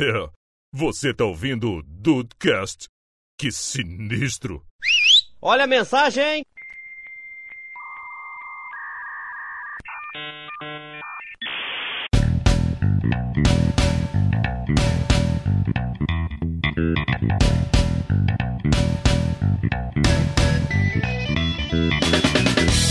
É, você tá ouvindo o Dudecast? Que sinistro! Olha a mensagem!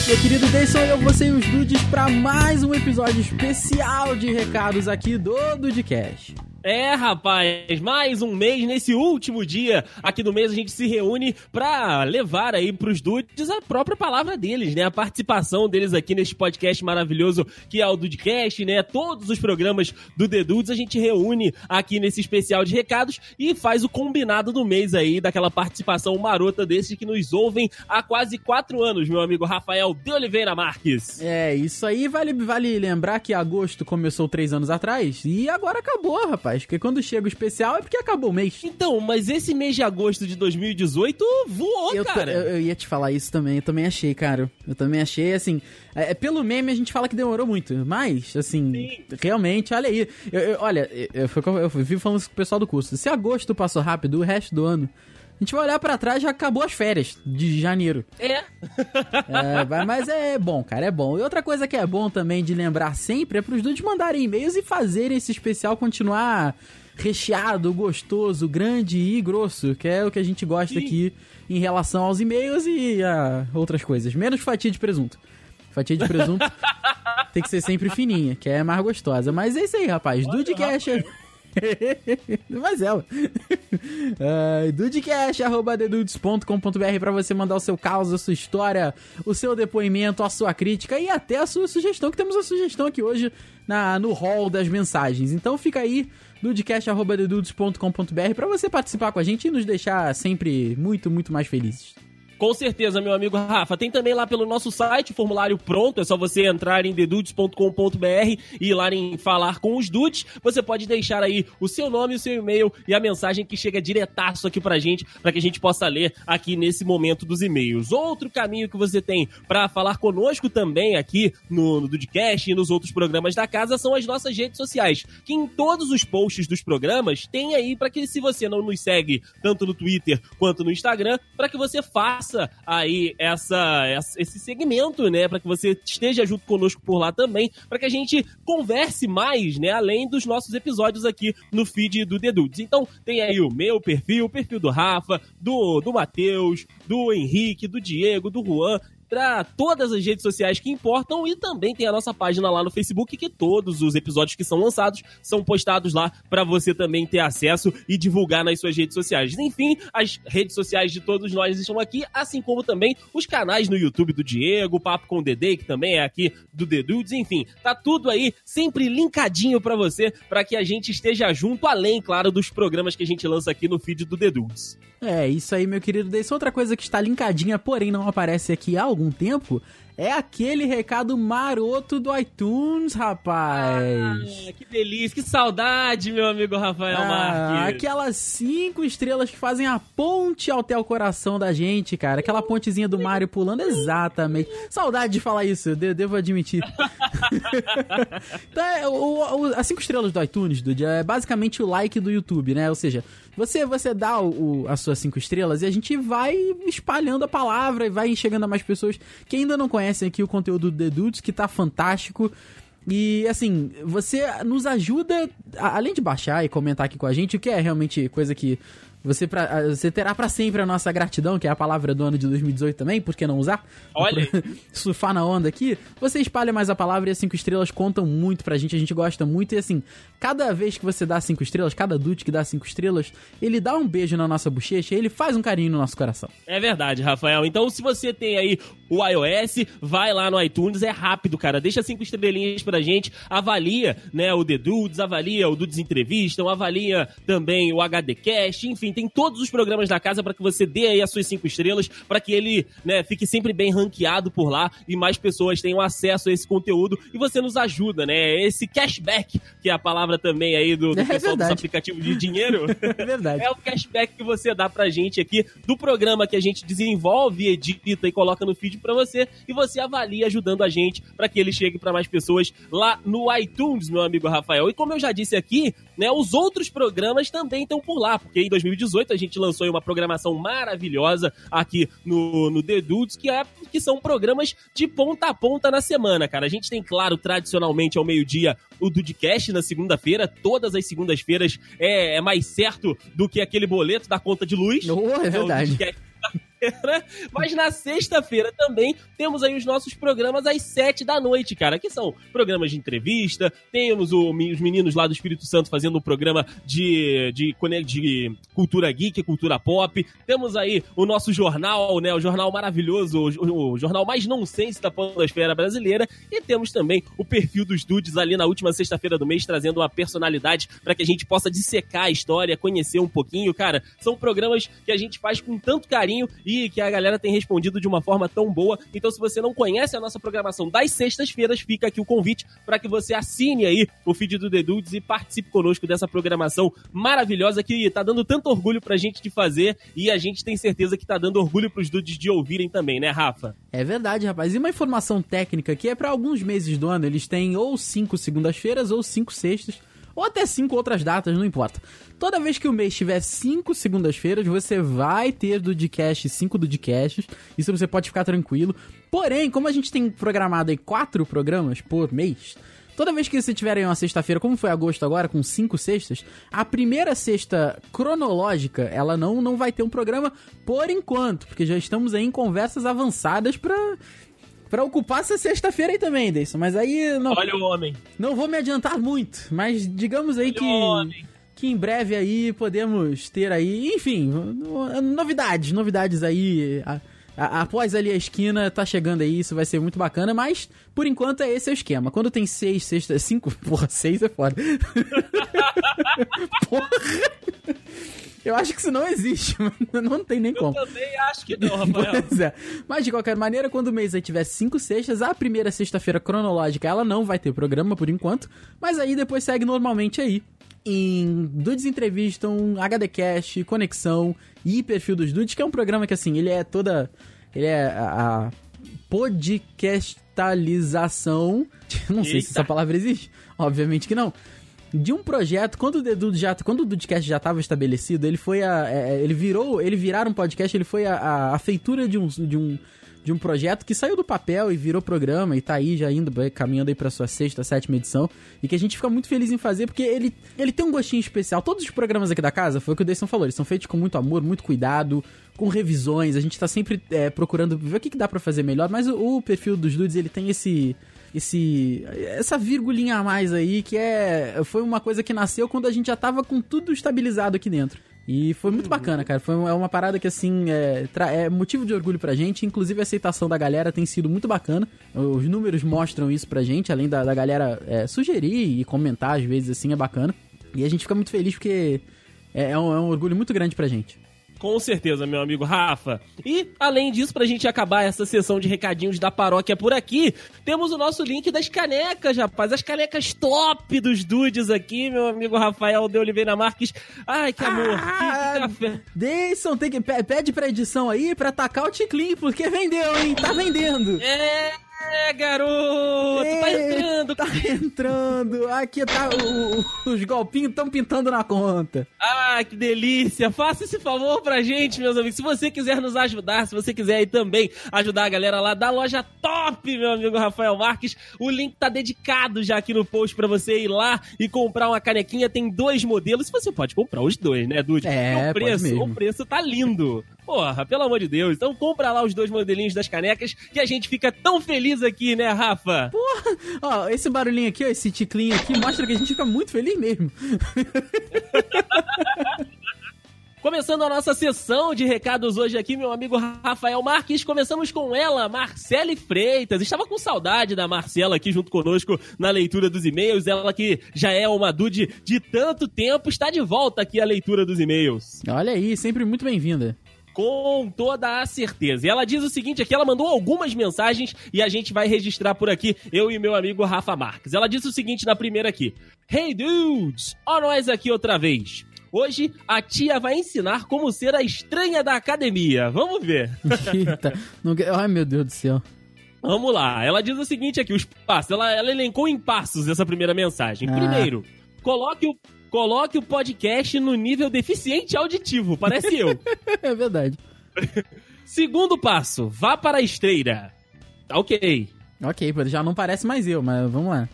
Meu querido Deison, eu, você e os Dudes para mais um episódio especial de recados aqui do Dudecast. É, rapaz, mais um mês nesse último dia aqui do mês a gente se reúne pra levar aí pros dudes a própria palavra deles, né? A participação deles aqui neste podcast maravilhoso que é o Dudecast, né? Todos os programas do The Dudes a gente reúne aqui nesse especial de recados e faz o combinado do mês aí daquela participação marota desses que nos ouvem há quase quatro anos, meu amigo Rafael de Oliveira Marques. É, isso aí vale, vale lembrar que agosto começou três anos atrás e agora acabou, rapaz. Porque quando chega o especial é porque acabou o mês. Então, mas esse mês de agosto de 2018 voou, Eu, cara. eu, eu ia te falar isso também, eu também achei, cara. Eu também achei, assim. É, é, pelo meme a gente fala que demorou muito, mas, assim, Sim. realmente, olha aí. Eu, eu- olha, eu, eu, eu vivo falando isso com o pessoal do curso. Se agosto passou rápido, o resto do ano. A gente vai olhar pra trás já acabou as férias de janeiro. É. É, mas é bom, cara, é bom. E outra coisa que é bom também de lembrar sempre é pros dudes mandarem e-mails e fazerem esse especial continuar recheado, gostoso, grande e grosso, que é o que a gente gosta Sim. aqui em relação aos e-mails e a outras coisas. Menos fatia de presunto. Fatia de presunto tem que ser sempre fininha, que é mais gostosa. Mas é isso aí, rapaz. Dudecast é... Mas ela. uh, dudecast.com.br pra você mandar o seu caos, a sua história, o seu depoimento, a sua crítica e até a sua sugestão, que temos uma sugestão aqui hoje na, no hall das mensagens. Então fica aí, dudecast.com.br pra você participar com a gente e nos deixar sempre muito, muito mais felizes. Com certeza, meu amigo Rafa. Tem também lá pelo nosso site, formulário pronto. É só você entrar em dedudes.com.br e ir lá em falar com os dudes. Você pode deixar aí o seu nome, o seu e-mail e a mensagem que chega diretaço aqui pra gente, pra que a gente possa ler aqui nesse momento dos e-mails. Outro caminho que você tem pra falar conosco também aqui no, no Dudecast e nos outros programas da casa são as nossas redes sociais, que em todos os posts dos programas tem aí pra que se você não nos segue tanto no Twitter quanto no Instagram, pra que você faça aí essa, essa- esse segmento, né, Pra que você esteja junto conosco por lá também, pra que a gente converse mais, né, além dos nossos episódios aqui no feed do The. Então, tem aí o meu perfil, o perfil do Rafa, do do Matheus, do Henrique, do Diego, do Juan, pra todas as redes sociais que importam e também tem a nossa página lá no Facebook que todos os episódios que são lançados são postados lá pra você também ter acesso e divulgar nas suas redes sociais. Enfim, as redes sociais de todos nós estão aqui, assim como também os canais no YouTube do Diego, Papo com o Dedê, que também é aqui do The Dudes, enfim, tá tudo aí sempre linkadinho pra você, pra que a gente esteja junto, além, claro, dos programas que a gente lança aqui no feed do The Dudes. É, isso aí, meu querido Deison. Outra coisa que está linkadinha, porém não aparece aqui há algum tempo, é aquele recado maroto do iTunes, rapaz. Ah, que delícia, que saudade, meu amigo Rafael Ah, Marques. aquelas cinco estrelas que fazem a ponte até o coração da gente, cara. Aquela pontezinha do Mario pulando, exatamente. Saudade de falar isso, eu de- devo admitir. então, é, o- o- as cinco estrelas do iTunes, Dude, é basicamente o like do YouTube, né? Ou seja, você, você dá o, o- as suas cinco estrelas e a gente vai espalhando a palavra e vai chegando a mais pessoas que ainda não conhecem aqui o conteúdo do The Dudes, que tá fantástico. E assim, você nos ajuda, além de baixar e comentar aqui com a gente, o que é realmente coisa que você, pra, você terá pra sempre a nossa gratidão, que é a palavra do ano de 2018 também, por que não usar? Olha. Surfar na onda aqui. Você espalha mais a palavra e as cinco estrelas contam muito pra gente, a gente gosta muito. E assim, cada vez que você dá cinco estrelas, cada dude que dá cinco estrelas, ele dá um beijo na nossa bochecha e ele faz um carinho no nosso coração. É verdade, Rafael. Então, se você tem aí o iOS, vai lá no iTunes, é rápido, cara. Deixa cinco estrelinhas pra gente, avalia, né, o The Dudes, avalia o Dudes Entrevistam, avalia também o HDcast, enfim, enfim, tem todos os programas da casa para que você dê aí as suas cinco estrelas, para que ele, né, fique sempre bem ranqueado por lá e mais pessoas tenham acesso a esse conteúdo e você nos ajuda, né? Esse cashback, que é a palavra também aí do, do É pessoal dos verdade. aplicativos de dinheiro. É verdade. É o cashback que você dá pra gente aqui do programa que a gente desenvolve, edita e coloca no feed pra você e você avalia ajudando a gente pra que ele chegue pra mais pessoas lá no iTunes, meu amigo Rafael. E como eu já disse aqui, né, os outros programas também estão por lá, porque em 2018 a gente lançou aí uma programação maravilhosa aqui no, no The Dudes, que, é, que são programas de ponta a ponta na semana, cara. A gente tem, claro, tradicionalmente ao meio-dia o Dudecast na segunda-feira, todas as segundas-feiras é, é mais certo do que aquele boleto da conta de luz. Oh, é o verdade. Sexta-feira. Mas na sexta-feira também temos aí os nossos programas às sete da noite, cara, que são programas de entrevista, temos o- os meninos lá do Espírito Santo fazendo um programa de, de, de cultura geek, cultura pop, temos aí o nosso jornal, né, o jornal maravilhoso, o, o jornal mais nonsense da podosfera brasileira, e temos também o perfil dos dudes ali na última sexta-feira do mês, trazendo uma personalidade para que a gente possa dissecar a história, conhecer um pouquinho, cara, são programas que a gente faz com tanto carinho e que a galera tem respondido de uma forma tão boa. Então, se você não conhece a nossa programação das sextas-feiras, fica aqui o convite para que você assine aí o feed do The Dudes e participe conosco dessa programação maravilhosa que tá dando tanto orgulho pra gente de fazer e a gente tem certeza que tá dando orgulho pros dudes de ouvirem também, né, Rafa? É verdade, rapaz. E uma informação técnica que é pra alguns meses do ano, eles têm ou cinco segundas-feiras ou cinco sextas, ou até cinco outras datas, não importa. Toda vez que o mês tiver cinco segundas-feiras, você vai ter Dudcast, cinco Dudcasts. Isso você pode ficar tranquilo. Porém, como a gente tem programado aí quatro programas por mês, Toda vez que você tiver aí uma sexta-feira, como foi agosto agora, com cinco sextas, a primeira sexta cronológica, ela não, não vai ter um programa por enquanto, porque já estamos aí em conversas avançadas pra, pra ocupar essa sexta-feira aí também, Deison. Mas aí não, Olha o homem. não vou me adiantar muito, mas digamos aí Olha o homem. que, que em breve aí podemos ter aí, enfim, no- novidades, novidades aí. a- a- após ali a esquina, tá chegando aí, isso vai ser muito bacana, mas por enquanto é esse o esquema. Quando tem seis, sexta, cinco, porra, seis é foda. porra! Eu acho que isso não existe, mano. não tem nem Eu como. também acho que não, Rafael. Pois é. Mas de qualquer maneira, quando o mês aí tiver cinco sextas, a primeira sexta-feira cronológica ela não vai ter programa por enquanto, mas aí depois segue normalmente aí. Em Dudes Entrevistam, HDcast, Conexão e Perfil dos Dudes, que é um programa que assim, ele é toda. Ele é a, a podcastalização. Não sei se Eita. essa palavra existe. Obviamente que não de um projeto, quando o Dedu já, quando o Dudcast já estava estabelecido, ele foi a, é, ele virou, ele virar um podcast, ele foi a, a, a feitura de um, de um de um projeto que saiu do papel e virou programa e tá aí já indo vai caminhando aí para sua sexta, sétima edição e que a gente fica muito feliz em fazer porque ele ele tem um gostinho especial. Todos os programas aqui da casa, foi o que o Deison falou, eles são feitos com muito amor, muito cuidado, com revisões. A gente tá sempre é, procurando ver o que, que dá para fazer melhor, mas o, o perfil dos dudes ele tem esse esse essa virgulinha a mais aí que é foi uma coisa que nasceu quando a gente já tava com tudo estabilizado aqui dentro. E foi muito bacana, cara. Foi uma, é uma parada que, assim, é, é motivo de orgulho pra gente. Inclusive, a aceitação da galera tem sido muito bacana. Os números mostram isso pra gente, além da, da galera é, sugerir e comentar, às vezes, assim, é bacana. E a gente fica muito feliz porque é, é um, é um orgulho muito grande pra gente. Com certeza, meu amigo Rafa. E, além disso, pra gente acabar essa sessão de recadinhos da paróquia por aqui, temos o nosso link das canecas, rapaz. As canecas top dos dudes aqui, meu amigo Rafael de Oliveira Marques. Ai, que amor, que, que café. Deison, tem que, pe- pede pra edição aí pra tacar o Ticlin, porque vendeu, hein? Tá vendendo. É, garoto, tá É, entrando. Tá entrando. Aqui tá. o- o- os golpinhos estão pintando na conta. Ah, que delícia! Faça esse favor pra gente, meus amigos. Se você quiser nos ajudar, se você quiser aí também ajudar a galera lá da loja Top, meu amigo Rafael Marques, o link tá dedicado já aqui no post pra você ir lá e comprar uma canequinha. Tem dois modelos. Você pode comprar os dois, né, Dude? É, o pode preço, o preço tá lindo. Porra, pelo amor de Deus. Então compra lá os dois modelinhos das canecas que a gente fica tão feliz aqui, né, Rafa? Ó, esse barulhinho aqui, ó, esse ticlinho aqui, mostra que a gente fica muito feliz mesmo. Começando a nossa sessão de recados hoje aqui, meu amigo Rafael Marques. Começamos com ela, Marcele Freitas. Estava com saudade da Marcela aqui junto conosco na leitura dos e-mails. Ela que já é uma dude de tanto tempo, está de volta aqui à leitura dos e-mails. Olha aí, sempre muito bem-vinda. Com toda a certeza. E ela diz o seguinte aqui, ela mandou algumas mensagens e a gente vai registrar por aqui, eu e meu amigo Rafa Marques. Ela disse o seguinte na primeira aqui. Hey dudes, ó nós aqui outra vez. Hoje a tia vai ensinar como ser a estranha da academia. Vamos ver. Eita, não... Ai, meu Deus do céu. Vamos lá. Ela diz o seguinte aqui, os passos. Ela, ela elencou em passos essa primeira mensagem. Ah. Primeiro, coloque o, coloque o podcast no nível deficiente auditivo. Parece eu. É verdade. Segundo passo, vá para a esteira. Tá ok. Ok, já não parece mais eu, mas vamos lá.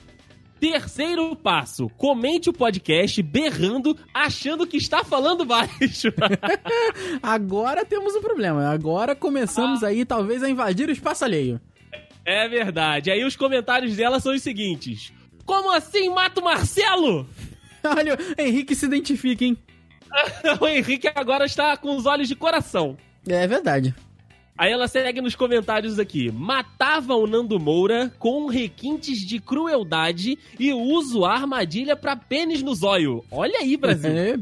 Terceiro passo, comente o podcast berrando, achando que está falando baixo. Agora temos um problema. Agora começamos aí, talvez, a invadir o espaço alheio. é verdade. Aí os comentários dela são os seguintes. Como assim mata o Marcelo? Olha, o Henrique se identifica, hein? o Henrique agora está com os olhos de coração. É verdade. Aí ela segue nos comentários aqui. Matava o Nando Moura com requintes de crueldade e uso a armadilha pra pênis no zóio. Olha aí, Brasil. É,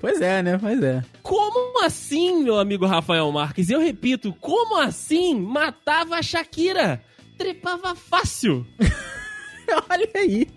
pois é, né? Pois é. Como assim, meu amigo Rafael Marques? Eu repito, como assim matava a Shakira? Trepava fácil. Olha aí.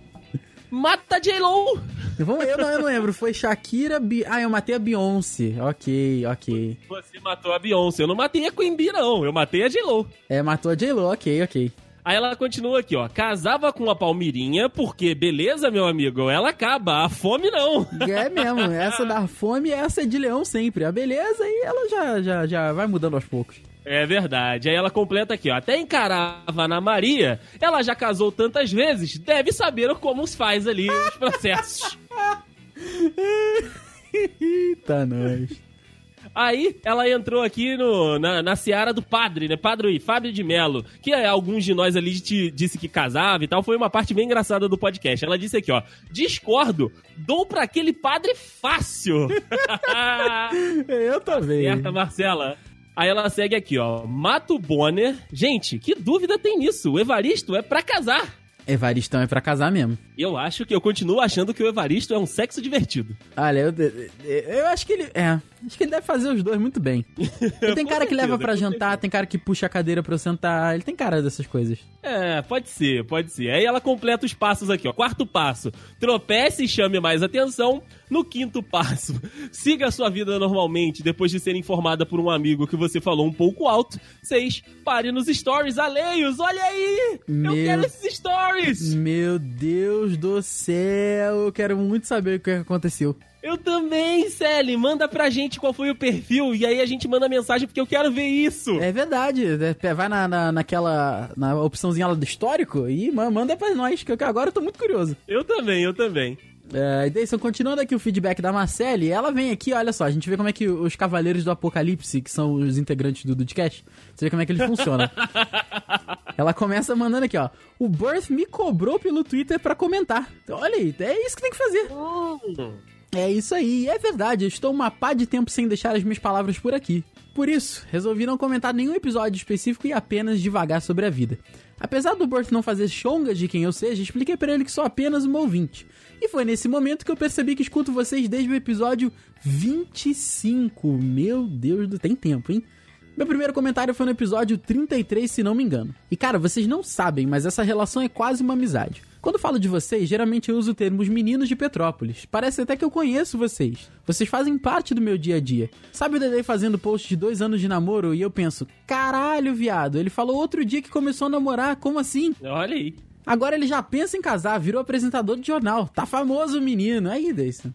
Mata a J-Lo. Vamos, eu, não, eu não lembro. Foi Shakira. Bi... Ah, eu matei a Beyoncé. Ok, ok. Você matou a Beyoncé. Eu não matei a Queen Bee, não. Eu matei a J-Lo. É, matou a J-Lo. Ok, ok. Aí ela continua aqui, ó. Casava com a Palmirinha, porque, beleza, meu amigo, ela acaba. A fome não. É mesmo. Essa da fome, essa é de leão sempre. A beleza aí ela já, já, já vai mudando aos poucos. É verdade. Aí ela completa aqui, ó. Até encarava na Maria, ela já casou tantas vezes, deve saber como se faz ali os processos. Eita, nós. Aí ela entrou aqui no, na, na seara do padre, né? Padre Fábio de Melo, que é, alguns de nós ali te, disse que casava e tal. Foi uma parte bem engraçada do podcast. Ela disse aqui, ó. Discordo, dou pra aquele padre fácil. Eu também. Certa, Marcela. Aí ela segue aqui, ó. Mato Bonner. Gente, que dúvida tem nisso? O Evaristo é pra casar. Evaristão é pra casar mesmo. Eu acho que eu continuo achando que o Evaristo é um sexo divertido. Olha, eu, eu acho que ele. É. Acho que ele deve fazer os dois muito bem. Ele tem cara que leva com jantar, tem cara que puxa a cadeira pra eu sentar. Ele tem cara dessas coisas. É, pode ser, pode ser. Aí ela completa os passos aqui, ó. Quarto passo, tropece e chame mais atenção. No quinto passo, siga a sua vida normalmente depois de ser informada por um amigo que você falou um pouco alto. Seis, pare nos stories alheios. Olha aí! Meu- Eu quero esses stories! Meu Deus do céu, eu quero muito saber o que aconteceu. Eu também, Sally. Manda pra gente qual foi o perfil e aí a gente manda mensagem porque eu quero ver isso. É verdade, é, vai na, na, naquela. na opçãozinha lá do histórico e ma- manda pra nós, que eu- agora eu tô muito curioso. Eu também, eu também. É, Deison, continuando aqui o feedback da Marcele, ela vem aqui, olha só, a gente vê como é que os Cavaleiros do Apocalipse, que são os integrantes do Dudcast, você vê como é que eles funcionam. ela começa mandando aqui, ó. O Birth me cobrou pelo Twitter pra comentar. Então, olha aí, é isso que tem que fazer. É isso aí, é verdade, estou uma pá de tempo sem deixar as minhas palavras por aqui. Por isso, resolvi não comentar nenhum episódio específico e apenas divagar sobre a vida. Apesar do Burt não fazer chongas de quem eu seja, expliquei pra ele que sou apenas uma ouvinte. E foi nesse momento que eu percebi que escuto vocês desde o episódio 25. Meu Deus do... Tem tempo, hein? Meu primeiro comentário foi no episódio 33, se não me engano. E cara, vocês não sabem, mas essa relação é quase uma amizade. Quando falo de vocês, geralmente eu uso o termo os meninos de Petrópolis. Parece até que eu conheço vocês. Vocês fazem parte do meu dia a dia. Sabe o Dedé fazendo post de dois anos de namoro e eu penso, caralho, viado, ele falou outro dia que começou a namorar, como assim? Olha aí. Agora ele já pensa em casar, virou apresentador de jornal. Tá famoso o menino. Aí, Deison.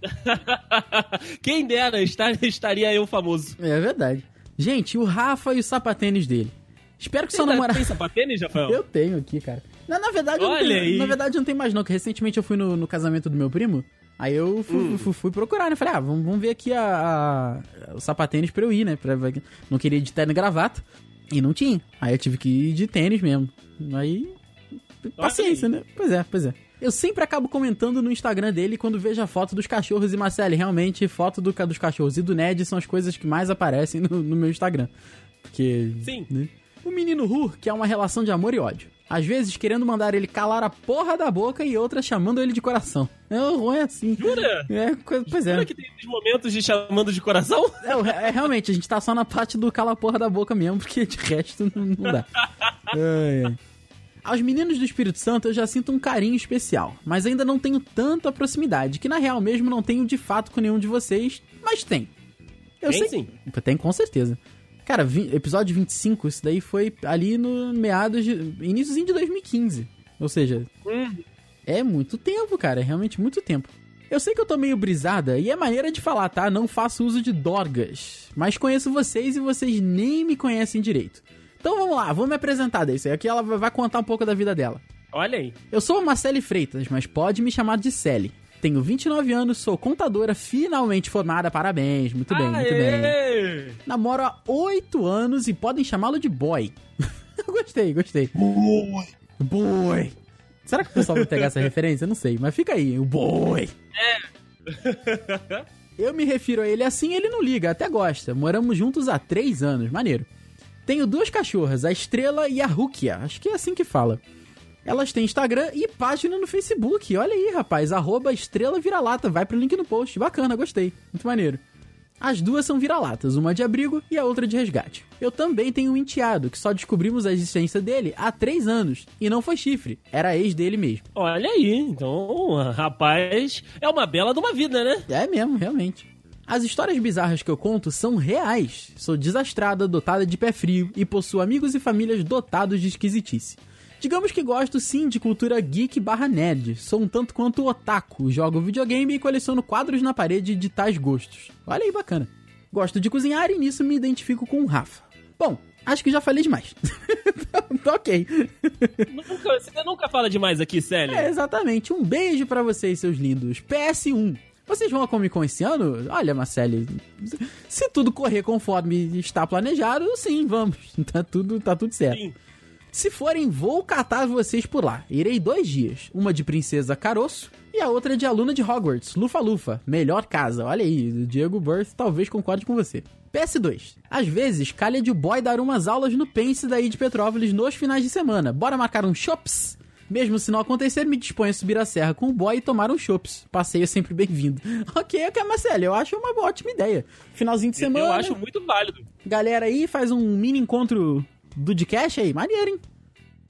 Quem dera, estar- estaria eu famoso. É verdade. Gente, o Rafa e os sapatênis dele. Espero que seu Você namorado. tem sapatênis, Rafael? Eu tenho aqui, cara. Na, na verdade, eu não Olha tenho, aí. na verdade, eu não tem mais não, que recentemente eu fui no, no casamento do meu primo, aí eu fui, Hum. fui- fui procurar, né? Falei, ah, vamos, vamos ver aqui a, a- o sapatênis pra eu ir, né? Pra, não queria ir de terno e gravata, e não tinha. Aí eu tive que ir de tênis mesmo. Aí, paciência, né? Pois é, pois é. Eu sempre acabo comentando no Instagram dele quando vejo a foto dos cachorros e Marcele, realmente, foto do, dos cachorros e do Ned são as coisas que mais aparecem no, no meu Instagram. Porque. Sim. Né? O menino Ru, que é uma relação de amor e ódio. Às vezes querendo mandar ele calar a porra da boca e outras chamando ele de coração. É, o Ru é assim. Jura? É, pois é. Jura que tem esses momentos de chamando de coração? É, é, realmente, a gente tá só na parte do cala a porra da boca mesmo, porque de resto não, não dá. Ai, ai. Aos meninos do Espírito Santo eu já sinto um carinho especial, mas ainda não tenho tanta proximidade, que na real mesmo não tenho de fato com nenhum de vocês, mas tem. Eu Tem sei. sim. Tem com certeza. Cara, vi- episódio 25, isso daí foi ali no meados de. iníciozinho de 2015. Ou seja, Hum, é muito tempo, cara. É realmente muito tempo. Eu sei que eu tô meio brisada e é maneira de falar, tá? Não faço uso de dorgas. Mas conheço vocês e vocês nem me conhecem direito. Então vamos lá, vou me apresentar daí. Aqui ela vai contar um pouco da vida dela. olha aí. Eu sou a Marcele Freitas, mas pode me chamar de Sally. Tenho 29 anos, sou contadora finalmente formada, parabéns. Muito bem, muito bem. Aê! Namoro há 8 anos e podem chamá-lo de boy. gostei, gostei. Boy. Boy. Será que o pessoal vai pegar essa referência? Eu não sei, mas fica aí, o boy. Eu me refiro a ele assim, ele não liga, até gosta. Moramos juntos há 3 anos, maneiro. Tenho duas cachorras, a Estrela e a Rukia. Acho que é assim que fala. Elas têm Instagram e página no Facebook. Olha aí, rapaz. Arroba Estrela Vira-Lata. Vai pro link no post. Bacana, gostei. Muito maneiro. As duas são vira-latas, uma de abrigo e a outra de resgate. Eu também tenho um enteado, que só descobrimos a existência dele há três anos. E não foi chifre, era ex dele mesmo. Olha aí, então, rapaz, é uma bela de uma vida, né? É mesmo, realmente. As histórias bizarras que eu conto são reais. Sou desastrada, dotada de pé frio e possuo amigos e famílias dotados de esquisitice. Digamos que gosto sim de cultura geek barra nerd. Sou um tanto quanto otaku, jogo videogame e coleciono quadros na parede de tais gostos. Olha aí, bacana. Gosto de cozinhar e nisso me identifico com o Rafa. Bom, acho que já falei demais. tá ok. Nunca- você nunca fala demais aqui, Célia. É, exatamente. Um beijo pra vocês, seus lindos. PS1. Vocês vão à Comic Con esse ano? Olha, Marcele, se tudo correr conforme está planejado, sim, vamos. Tá tudo, tá tudo certo. Sim. Se forem, vou catar vocês por lá. Irei dois dias. Uma de Princesa Caroço e a outra de aluna de Hogwarts, Lufa Lufa. Melhor casa. Olha aí, o Diego Birth talvez concorde com você. PS2. Às vezes, calha de boy dar umas aulas no Pense daí de Petrópolis nos finais de semana. Bora marcar um shops? Mesmo se não acontecer, me disponho a subir a serra com o boy e tomar um chops. Passeio é sempre bem-vindo. Ok, ok, Marcelo, eu acho uma ótima ideia. Finalzinho de semana. Eu acho muito válido. Galera aí faz um mini encontro do Dcast aí, maneiro, hein?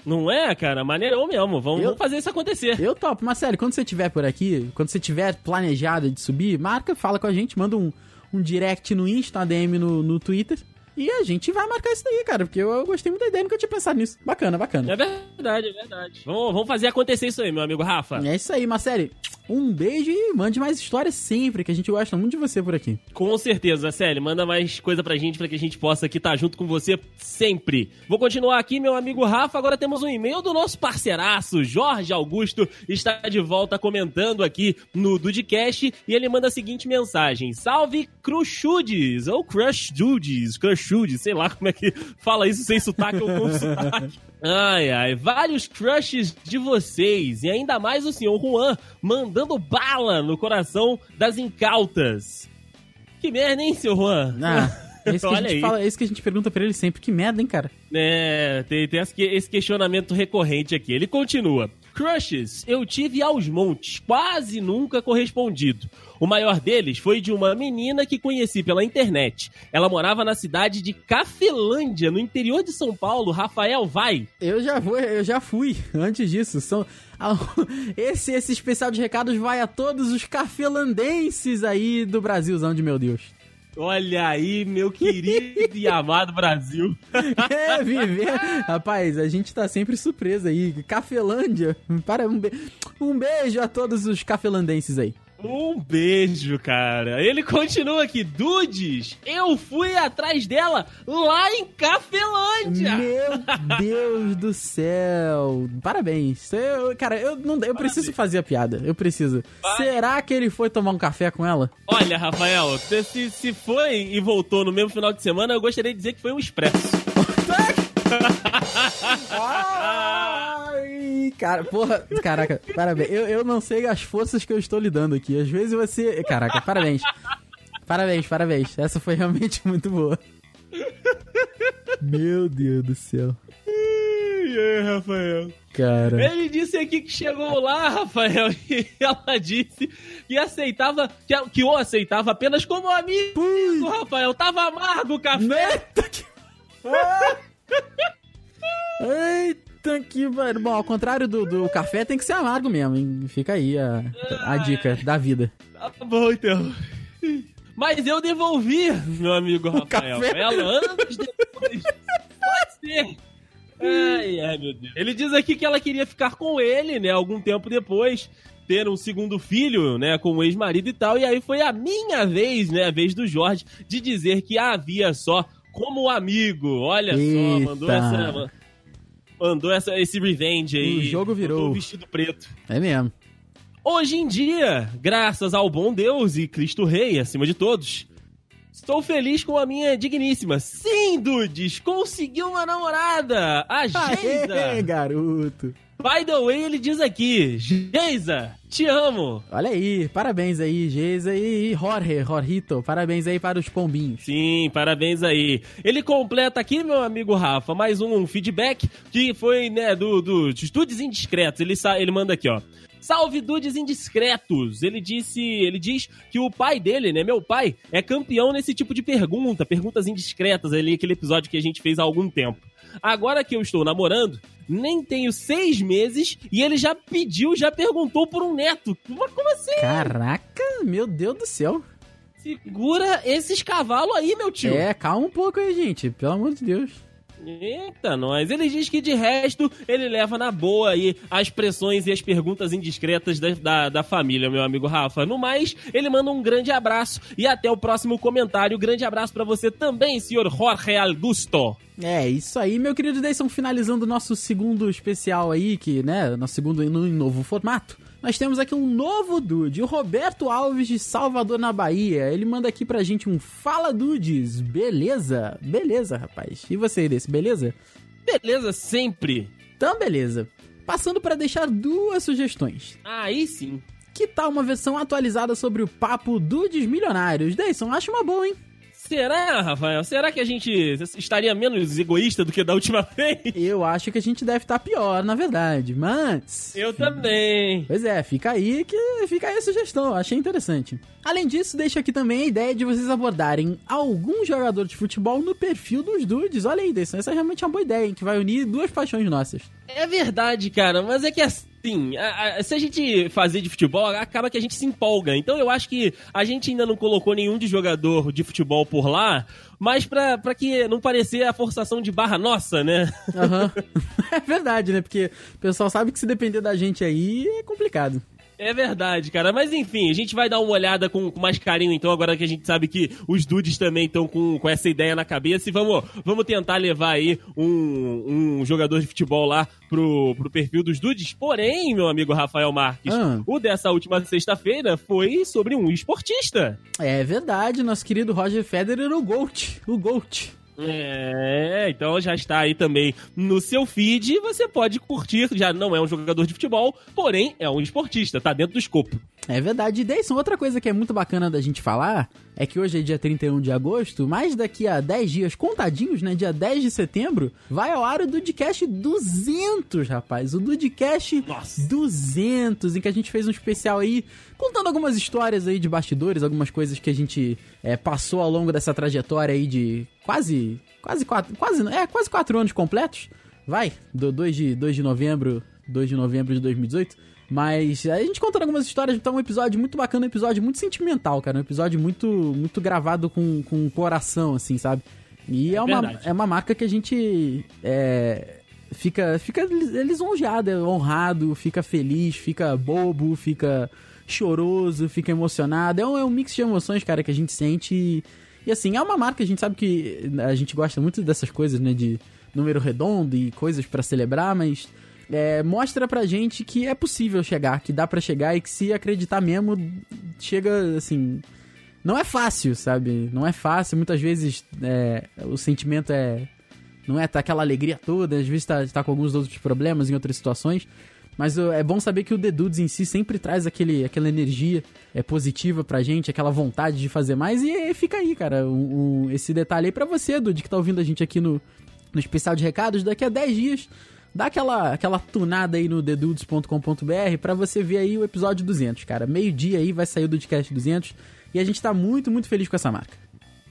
Não é, cara? Maneirão mesmo. Vamos, Eu- vamos fazer isso acontecer. Eu topo. Marcelo, quando você estiver por aqui, quando você tiver planejado de subir, marca, fala com a gente, manda um, um direct no Insta, uma DM no, no Twitter. E a gente vai marcar isso daí, cara, porque eu, eu gostei muito da ideia, nunca tinha pensado nisso. Bacana, bacana. É verdade, é verdade. Vamos, vamos fazer acontecer isso aí, meu amigo Rafa. É isso aí, Marcelo. Um beijo e mande mais histórias sempre, que a gente gosta muito de você por aqui. Com certeza, Célio. Manda mais coisa pra gente pra que a gente possa aqui estar junto com você sempre. Vou continuar aqui, meu amigo Rafa. Agora temos um e-mail do nosso parceiraço, Jorge Augusto. Está de volta comentando aqui no Dudcast e ele manda a seguinte mensagem: Salve Cruchudes, ou Crush Dudes, Crushudes, sei lá como é que fala isso sem sotaque ou com sotaque. Ai, ai, vários crushes de vocês e ainda mais o senhor Juan mandando bala no coração das incautas. Que merda, hein, seu Juan? Ah, é isso que, a gente fala, é isso que a gente pergunta pra ele sempre. Que merda, hein, cara? É, tem, tem esse questionamento recorrente aqui. Ele continua. Crushes, eu tive aos montes, quase nunca correspondido. O maior deles foi de uma menina que conheci pela internet. Ela morava na cidade de Cafelândia, no interior de São Paulo. Rafael, vai! Eu já vou, eu já fui antes disso. São esse esse especial de recados vai a todos os cafelandenses aí do Brasilzão de meu Deus. Olha aí, meu querido e amado Brasil. É, viver. Rapaz, a gente tá sempre surpresa aí. Cafelândia. Para um, be- um beijo a todos os cafelandenses aí. Um beijo, cara. Ele continua aqui. Dudes, eu fui atrás dela lá em Cafelândia. Meu Deus do céu. Parabéns. Eu- cara, eu não eu preciso fazer a piada. Eu preciso. Será que ele foi tomar um café com ela? Olha, Rafael, se, se foi e voltou no mesmo final de semana, eu gostaria de dizer que foi um expresso. Cara, porra, caraca, parabéns. Eu, eu não sei as forças que eu estou lidando aqui. Às vezes você. Caraca, parabéns. Parabéns, parabéns. Essa foi realmente muito boa. Meu Deus do céu. E aí, Rafael? Cara. Ele disse aqui que chegou lá, Rafael, e ela disse que aceitava, que, que o aceitava apenas como amigo, Pui. Rafael. Tava amargo o café. Eita que. Eita que. velho. Bom, ao contrário do, do café, tem que ser amargo mesmo, hein? Fica aí a, a dica da vida. Tá bom, então. Mas eu devolvi, meu amigo Rafael. café? Ela anos depois. Pode ser. Ai, ai, meu Deus. Ele diz aqui que ela queria ficar com ele, né, algum tempo depois, ter um segundo filho, né, com o ex-marido e tal. E aí foi a minha vez, né, a vez do Jorge, de dizer que a havia só como amigo. Olha só, mandou Eita. essa. Mandou essa, esse revenge aí. O jogo virou. O vestido preto. É mesmo. Hoje em dia, graças ao bom Deus e Cristo Rei, acima de todos, estou feliz com a minha digníssima. Sim, Dudes, conseguiu uma namorada, a Aê, Geisa. garoto. By the way, ele diz aqui, Geisa, te amo. Olha aí, parabéns aí, Geisa e Jorge, Jorrito. Parabéns aí para os pombinhos. Sim, parabéns aí. Ele completa aqui, meu amigo Rafa, mais um feedback que foi, né, do, do dos dudes indiscretos. Ele, ele manda aqui, ó. Salve dudes indiscretos. Ele disse, ele diz que o pai dele, né, meu pai, é campeão nesse tipo de pergunta, perguntas indiscretas ali, aquele episódio que a gente fez há algum tempo. Agora que eu estou namorando, nem tenho seis meses e ele já pediu, já perguntou por um neto. Mas como assim? Caraca, meu Deus do céu. Segura esses cavalos aí, meu tio. É, calma um pouco aí, gente. Pelo amor de Deus. Eita, nós. Ele diz que de resto ele leva na boa aí as pressões e as perguntas indiscretas da, da, da família, meu amigo Rafa. No mais, ele manda um grande abraço e até o próximo comentário. Grande abraço pra você também, senhor Jorge Augusto. É, isso aí, meu querido Deison, finalizando o nosso segundo especial aí, que, né, nosso segundo no novo formato. Nós temos aqui um novo dude, o Roberto Alves de Salvador, na Bahia. Ele manda aqui pra gente um Fala Dudes, beleza? Beleza, rapaz. E você, desse, beleza? Beleza, sempre. Então, beleza. Passando pra deixar duas sugestões. Aí sim. Que tal uma versão atualizada sobre o papo Dudes Milionários? Deison, acho uma boa, hein? Será, Rafael? Será que a gente estaria menos egoísta do que da última vez? Eu acho que a gente deve estar pior, na verdade, mas... Eu também. Pois é, fica aí que fica aí a sugestão, achei interessante. Além disso, deixo aqui também a ideia de vocês abordarem algum jogador de futebol no perfil dos dudes. Olha aí, Deison, essa realmente é uma boa ideia, hein, que vai unir duas paixões nossas. É verdade, cara, mas é que assim, a- a- se a gente fazer de futebol, acaba que a gente se empolga. Então eu acho que a gente ainda não colocou nenhum de jogador de futebol por lá, mas pra, pra que não parecer a forçação de barra nossa, né? Aham. é verdade, né? Porque o pessoal sabe que se depender da gente aí é complicado. É verdade, cara. Mas enfim, a gente vai dar uma olhada com, com mais carinho, então, agora que a gente sabe que os dudes também estão com, com essa ideia na cabeça. E vamos, vamos tentar levar aí um, um jogador de futebol lá pro, pro perfil dos dudes. Porém, meu amigo Rafael Marques, Ah. o dessa última sexta-feira foi sobre um esportista. É verdade, nosso querido Roger Federer, o Gold. O Gold. É, então já está aí também no seu feed. Você pode curtir, já não é um jogador de futebol, porém é um esportista, tá dentro do escopo. É verdade. E Deison, outra coisa que é muito bacana da gente falar é que hoje é dia 31 de agosto, mas daqui a 10 dias contadinhos, né? Dia 10 de setembro, vai ao ar o Dudcast 200, rapaz. O Dudcast Nossa. 200, em que a gente fez um especial aí, contando algumas histórias aí de bastidores, algumas coisas que a gente é, passou ao longo dessa trajetória aí de quase, quase quatro, quase, é, quase quatro anos completos. Vai, do 2 de, 2 de novembro, 2 de novembro de 2018. Mas a gente contando algumas histórias, então é um episódio muito bacana, um episódio muito sentimental, cara. Um episódio muito, muito gravado com, com o coração, assim, sabe? E é, uma, verdade. é uma marca que a gente é, fica, fica lisonjeado, é honrado, fica feliz, fica bobo, fica choroso, fica emocionado. É um, é um mix de emoções, cara, que a gente sente. E, e, assim, é uma marca, a gente sabe que a gente gosta muito dessas coisas, né? De número redondo e coisas pra celebrar, mas é, mostra pra gente que é possível chegar, que dá pra chegar e que se acreditar mesmo, chega assim. Não é fácil, sabe? Não é fácil. Muitas vezes é, o sentimento é. Não é tá aquela alegria toda, às vezes tá, tá com alguns outros problemas em outras situações. Mas uh, é bom saber que o The Dudes em si sempre traz aquele, aquela energia é, positiva pra gente, aquela vontade de fazer mais. E fica aí, cara, um, um, esse detalhe aí pra você, Dude, que tá ouvindo a gente aqui no, no especial de recados. Daqui a 10 dias, dá aquela, aquela tunada aí no thedudes.com.br pra você ver aí o episódio 200, cara. Meio-dia aí vai sair o Dudecast 200. E a gente tá muito, muito feliz com essa marca.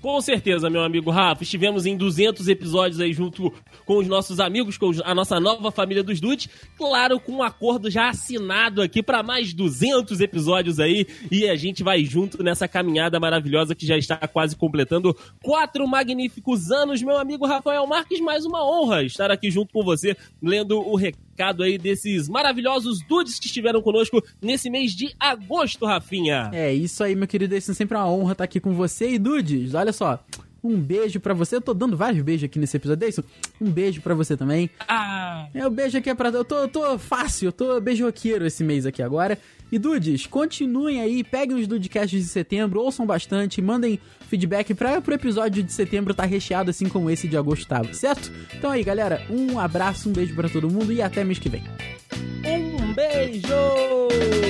Com certeza, meu amigo Rafa. Estivemos em 200 episódios aí junto com os nossos amigos, com a nossa nova família dos Dudes. Claro, com um acordo já assinado aqui para mais 200 episódios aí. E a gente vai junto nessa caminhada maravilhosa que já está quase completando quatro magníficos anos. Meu amigo Rafael Marques, mais uma honra estar aqui junto com você, lendo o recado aí desses maravilhosos dudes que estiveram conosco nesse mês de agosto, Rafinha. É isso aí, meu querido. É sempre uma honra estar aqui com você. E dudes, olha só. Um beijo para você. Eu tô dando vários beijos aqui nesse episódio. Deison, um beijo para você também. Ah. É, o beijo aqui é pra. Eu tô, eu tô fácil, eu tô beijoqueiro esse mês aqui agora. E Dudes, continuem aí, peguem os Dudecasts de setembro, ouçam bastante, mandem feedback para pro episódio de setembro tá recheado assim como esse de agosto tava, certo? Então aí, galera, um abraço, um beijo para todo mundo e até mês que vem. Um beijo!